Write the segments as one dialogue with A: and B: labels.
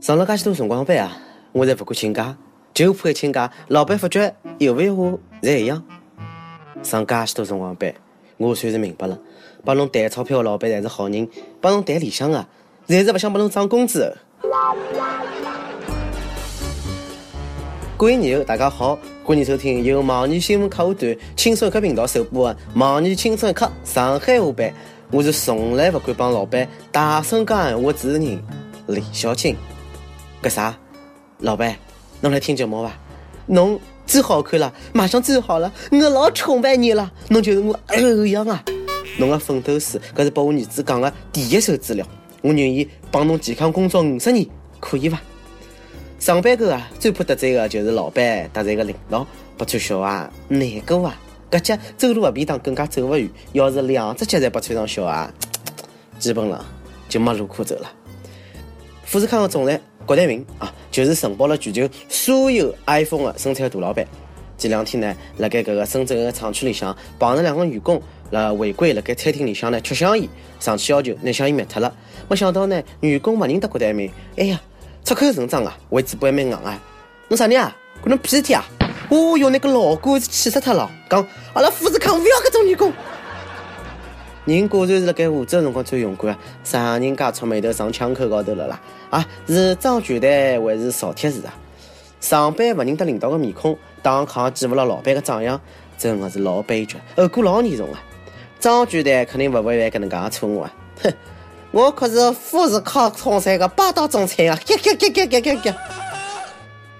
A: 上了介许多辰光班啊，我侪勿敢请假，就怕一请假，老板发觉有勿有我侪一样。上介许多辰光班，我算是明白了，帮侬谈钞票的老板才是好人，帮侬谈理想的，侪是勿想帮侬涨工资。各位年友，大家好，欢迎收听由网易新闻客户端轻松一刻频道首播的《网易轻松一刻上海话版》，我是从来勿敢帮老板大声讲闲话的主持人李小青。搿啥？老板，侬来听节目伐？侬最好看了，马上最好了，我老崇拜你了，侬就是我偶像啊！侬个奋斗史，搿是拨我儿子讲的第一手资料，我愿意帮侬健康工作五十年，可以伐？上班狗啊，最怕得罪的就是老板，得罪个领导，不穿小鞋难过啊！搿脚走路勿便当，更加走勿远。要是两只脚侪不穿上小鞋，基本浪就没路可走了。富士康的总裁郭台铭啊，就是承包了全球所有 iPhone 的生产大老板。前两天呢，辣盖搿个深圳个厂区里向碰着两个员工辣违规辣盖餐厅里向呢吃香烟，上去要求拿香烟灭脱了。没想到呢，员工勿认得郭台铭，哎呀！出口成章啊，为嘴巴还蛮硬啊！侬啥人啊？关侬屁事体啊！哦哟，那个老官是气死脱了，讲阿拉富士康不要搿种员工。人果然是辣盖湖州辰光最勇敢啊！啥人家出眉头上枪口高头了啦？啊，是装拳台还是扫铁丝啊？上班勿认得领导个面孔，当扛记勿牢老板个长相，真的是老悲剧，后果老严重啊！装拳台肯定勿会犯搿能介错误啊！哼。我可是富士康创赛的霸道总裁啊！咯咯咯咯咯咯咯！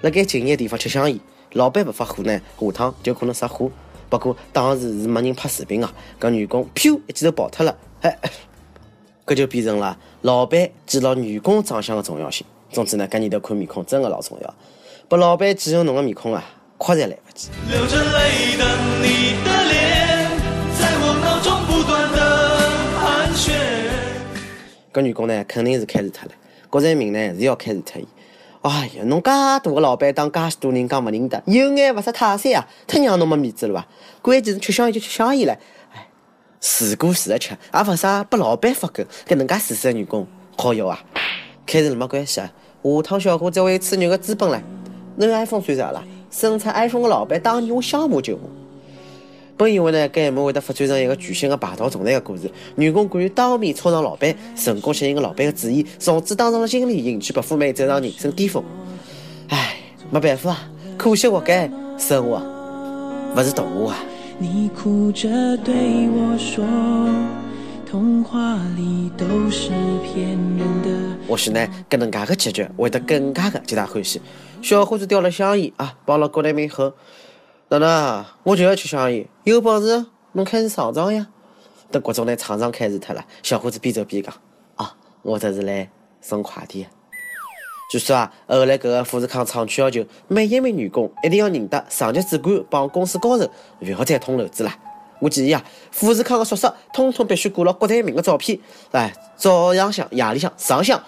A: 辣盖静业地方吃香烟，老板不发火呢，下趟就可能失火。不过当时是没人拍视频啊，搿员工噗一记头跑脱了，哎，搿就变成了老板记牢员工长相的重要性。总之呢，搿年头看面孔真的老重要，拨老板记住侬个面孔啊，夸侪来不及。流着泪等你的脸，在我脑中不断的盘旋。搿员工呢，肯定是开除脱了。郭台铭呢，是要开除脱伊。哎呀，侬介大个老板，当介许多人讲勿认得，有眼勿识泰山啊，太让侬没面子了伐？关键是吃香烟就吃香烟了。哎，自顾自的吃，也勿啥拨老板发狗，搿能介自私的员工好要啊？开除了没关系啊，下趟小伙子会有吹牛个资本唻。侬 iPhone 算啥啦？生产 iPhone 的老板当年我想骂就骂。本以为呢，该一幕会得发展成一个全新的霸道总裁的故事，员工敢于当面冲上老板，成功吸引了老板的注意，从此当上了经理，迎娶白富美，走上人生巅峰。唉，没办法啊，可惜活该，生活不是童话啊。你哭着对我说，童话里都是骗人的。或许呢，搿能介个结局会得更加的皆大欢喜。小伙子叼了香烟啊，帮了郭台铭喝。哪能？我就要吃香烟，有本事侬开始上妆呀！等国总呢厂长开除脱了，小伙子边走边讲：“啊，我这是来送快递。”据说啊，后来搿个富士康厂区要求每一名员工一定要认得上级主管帮公司高层，勿要再捅娄子了。我建议啊，富士康的宿舍通通必须挂了郭台铭的照片，哎，早上向、夜里向、上向，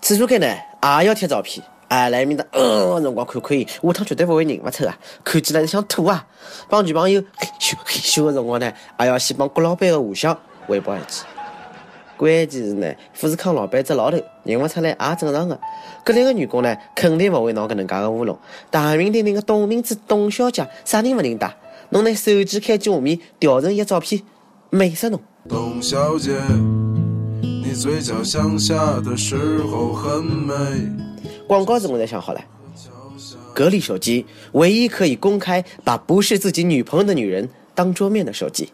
A: 厕所间呢也要贴照片。哎，来面的，嗯，辰光看看伊，下趟绝对不会认勿出啊！看起来是想吐啊！帮女朋友嘿咻嘿咻的辰光呢，还要先帮郭老板的画像汇报一记。关键是呢，富士康老板只老头认勿出来也正常的。搿两个员工呢，肯定勿会闹搿能介个乌龙。大名鼎鼎的董明珠董小姐，啥人勿认得？侬拿手机开机画面调成伊个照片，美死侬！董小姐，你嘴角向下的时候很美。广告词我在想好了，格力手机唯一可以公开把不是自己女朋友的女人当桌面的手机。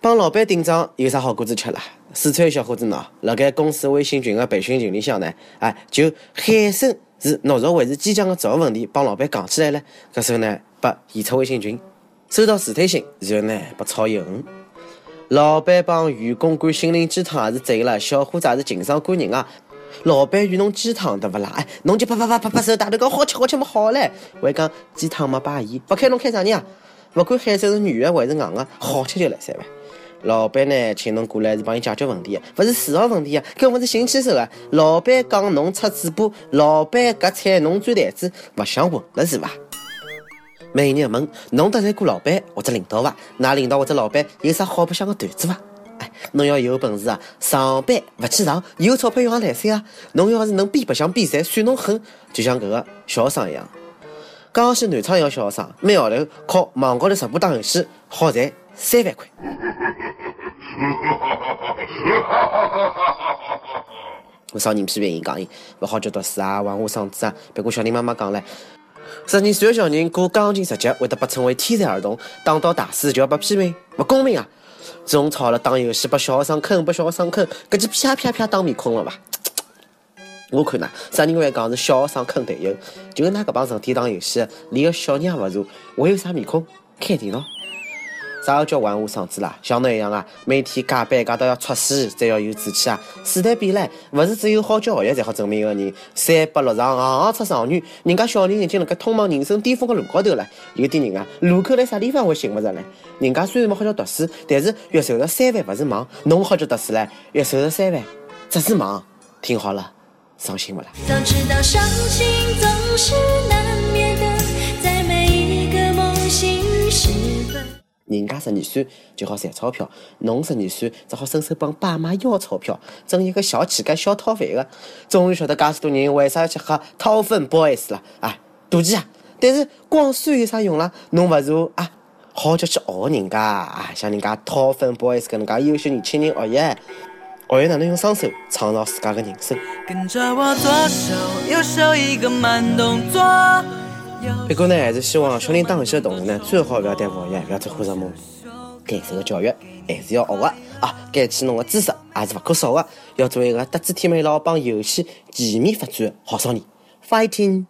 A: 帮老板顶账有啥好果子吃了？四川小伙子呢，辣盖公司微信群的培训群里向呢，哎，就喊声是懦弱还是坚强的职务问题，帮老板讲起来了。搿时候呢，被移出微信群，收到辞退信，然后呢，被炒鱿鱼。老板帮员工灌心灵鸡汤也是醉了，小伙子也是情商过人啊。老板与侬鸡汤对不啦？哎，侬就拍拍拍拍拍手大头讲好吃好吃么好嘞！还讲鸡汤没摆盐，不开侬开啥人啊？不管海参是软的还是硬的，好吃就来三万。老板呢，请侬过来是帮伊解决问题的，不是嗜好问题啊，更勿是寻牵手啊。老板讲侬出嘴巴，老板夹菜侬转台子，勿想混了是伐？每日问侬得罪过老板或者领导伐？㑚领导或者老板有啥好白相的段子伐？哎，侬要有本事啊，上班勿去上，有钞票用来三啊！侬要是能比白相比赛，算侬狠，就像搿个小学生一样。江西南昌一个小学生，每号头靠网高头直播打游戏，好赚三万块。我少年批评伊讲伊勿好叫读书啊，玩我嗓子啊。别过小林妈妈讲唻，十二岁的小人过钢琴十级，会得被称为天才儿童；当到大师就要被批评勿公平啊！种草了打游戏，把小学生坑，把小学生坑，搿就啪啪啪打面孔了伐？我看呐，啥人会讲是小学生坑队友？就那搿帮成天打游戏，连个小人也勿如，还有啥面孔？开电脑？啥个叫玩物丧志啦？像侬一样啊，每天加班加到要猝死，才要有志气啊！时代变了，勿是只有好教育才好证明个人。三八六上，行行出状元。人家小人已经辣盖通往人生巅峰个路高头了。有点人啊，路口辣啥地方会寻勿着唻？人家虽然勿好叫读书，但是月收入三万勿是梦。侬好叫读书唻，月收入三万只是梦。听好了，伤心勿啦？早知道伤心总是难免的，人家十二岁就好赚钞票，侬十二岁只好伸手帮爸妈要钞票，整一个小乞丐、小讨饭的。终于晓得介许多人为啥要去喝掏粪 boys 了，啊，妒忌啊！但是光酸有啥用啦？侬勿如啊，好叫去学人家啊，像人家掏粪 boys 搿能介优秀年轻人学习，学习哪能用双手创造自家的人生。跟着我左手右手一个慢动作。不过呢，还是希望小人打游戏的同时呢，最好不要耽误学习，不要做灰色梦。该受的教育还是要学的啊，该去弄的知识也是不可少的。要做一个德智体美劳帮游戏全面发展的好少年。Fighting！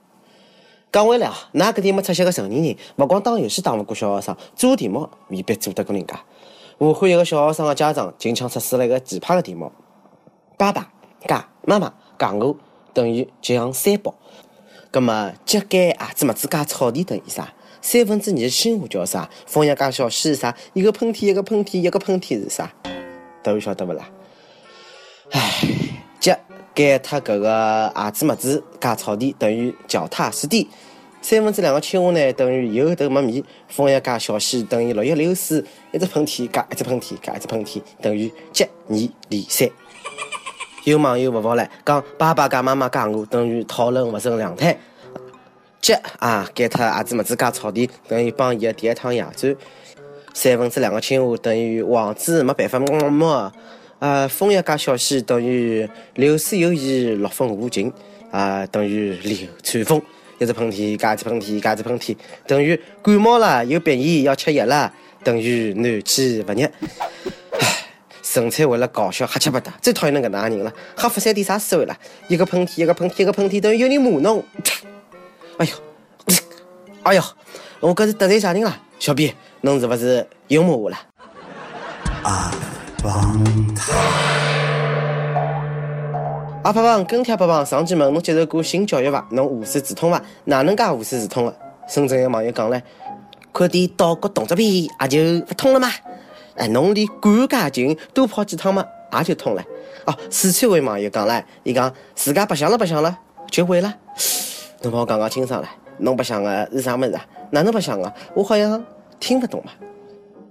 A: 讲回来啊，哪个点没出息的成年人，不光打游戏打不过小学生，做题目未必做得过人家。武汉一个小学生的家长近腔测试了一个奇葩的题目：爸爸加妈妈加我等于吉祥三宝。那么，秸秆、鞋子、袜子加草地等于啥？三分之二的新话叫啥？枫叶加小溪是啥？一个喷嚏，一个喷嚏，一个喷嚏是啥？都晓得不啦？唉，秸秆它搿个鞋子、袜子加草地等于脚踏实地。三分之两个青蛙呢等于有头没尾。枫叶加小溪等于落叶流水。一只喷嚏加一只喷嚏加一只喷嚏等于接二连三。有网友勿服唻，讲爸爸加妈妈加我等于讨论勿成两胎。接啊，给他儿子么子加草地等于帮伊的第一趟野战。三分之两个青蛙等于王子没办法么么。啊，枫叶加小溪等于流水有意，落风无情啊，等于流川枫。一只喷嚏加一只喷嚏加一只喷嚏等于感冒了有鼻炎要吃药了等于暖气不热。纯粹为了搞笑，瞎七八搭，最讨厌那个男人了。哈佛三点啥思维了？一个喷嚏，一个喷嚏，一个喷嚏，等于有人骂侬。哎呦，哎呦，我搿是得罪啥人了？小编，侬是不是又骂我了？阿棒阿胖胖跟帖不胖，上期问侬接受过性教育伐？侬无师自通伐？哪能介无师自通的？深圳有网友讲嘞，看点岛国动作片，也就不通了吗？哎，侬连赶家近多跑几趟嘛，也就通了。哦，四川位网友讲了，伊讲自家白相了白相了就会了。侬帮我讲讲清爽了，侬白相的是啥么子啊？哪能白相的？我好像听不懂嘛。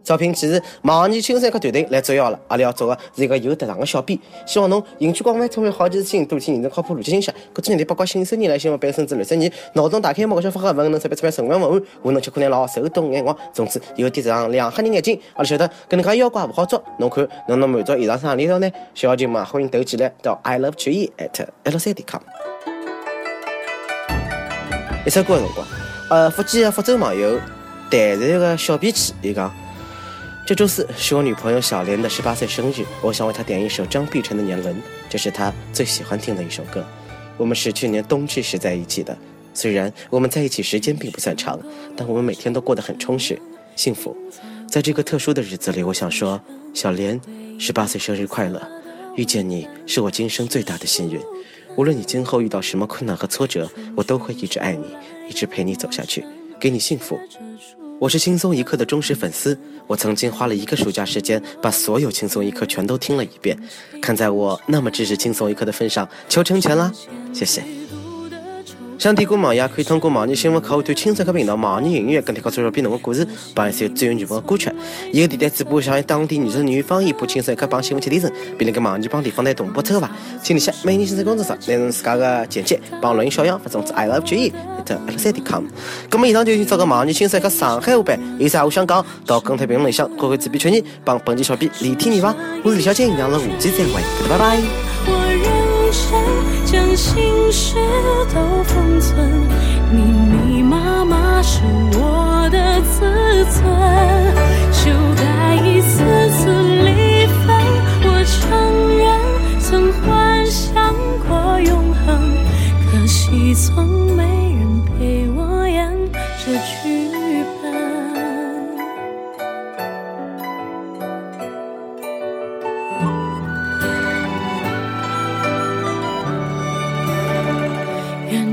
A: 招聘启事：网易青山客团队来捉妖了。阿拉要做的是一个有特长的小编，希望侬兴趣广泛，充满好奇心，多听认真靠谱、逻辑信息。各种年龄包括新手人来新闻班甚至六十年，脑洞大开，莫个小发文能识别出来神文文案，我能吃苦耐劳，手动眼光。总之，有点特长，两黑人眼睛。阿拉晓得，搿能介妖怪勿好捉。侬看，侬能满足以上啥里头呢？小号嘛，欢迎投简历到 i love 曲艺 at l 三点 com。一首歌的辰光，呃，福建的福州网友淡然个小脾气，伊讲。这周四是我女朋友小莲的十八岁生日，我想为她点一首张碧晨的《年轮》，这是她最喜欢听的一首歌。我们是去年冬至时在一起的，虽然我们在一起时间并不算长，但我们每天都过得很充实、幸福。在这个特殊的日子里，我想说，小莲，十八岁生日快乐！遇见你是我今生最大的幸运。无论你今后遇到什么困难和挫折，我都会一直爱你，一直陪你走下去，给你幸福。我是轻松一刻的忠实粉丝，我曾经花了一个暑假时间把所有轻松一刻全都听了一遍。看在我那么支持轻松一刻的份上，求成全啦，谢谢。想点歌网友可以通过网易新闻客户端轻松客频道、网易音乐跟帖告诉小编侬的故事，帮一首最有缘分的歌曲。以后电台主播想用当地原汁原味方言播轻松客帮新闻七点钟，并能跟网易帮地方台同步抽发。请联系每年新闻工作室，内容自家的简介，帮录音小样发送至 i love j e at l 三点 com。那么以上就是找个网易轻松客上海话版，有啥话想讲，到跟帖评论里向，各位自编曲你，帮本期小编连天你吧。我是李小姐，让了下期再会，拜拜。
B: 将心事都封存，密密麻麻是我的自尊。修改一次次离分，我承认曾幻想过永恒，可惜从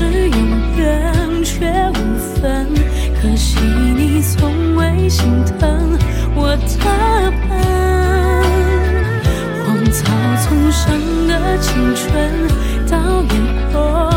B: 是永远却无分，可惜你从未心疼我的笨。荒草丛生的青春，到眼红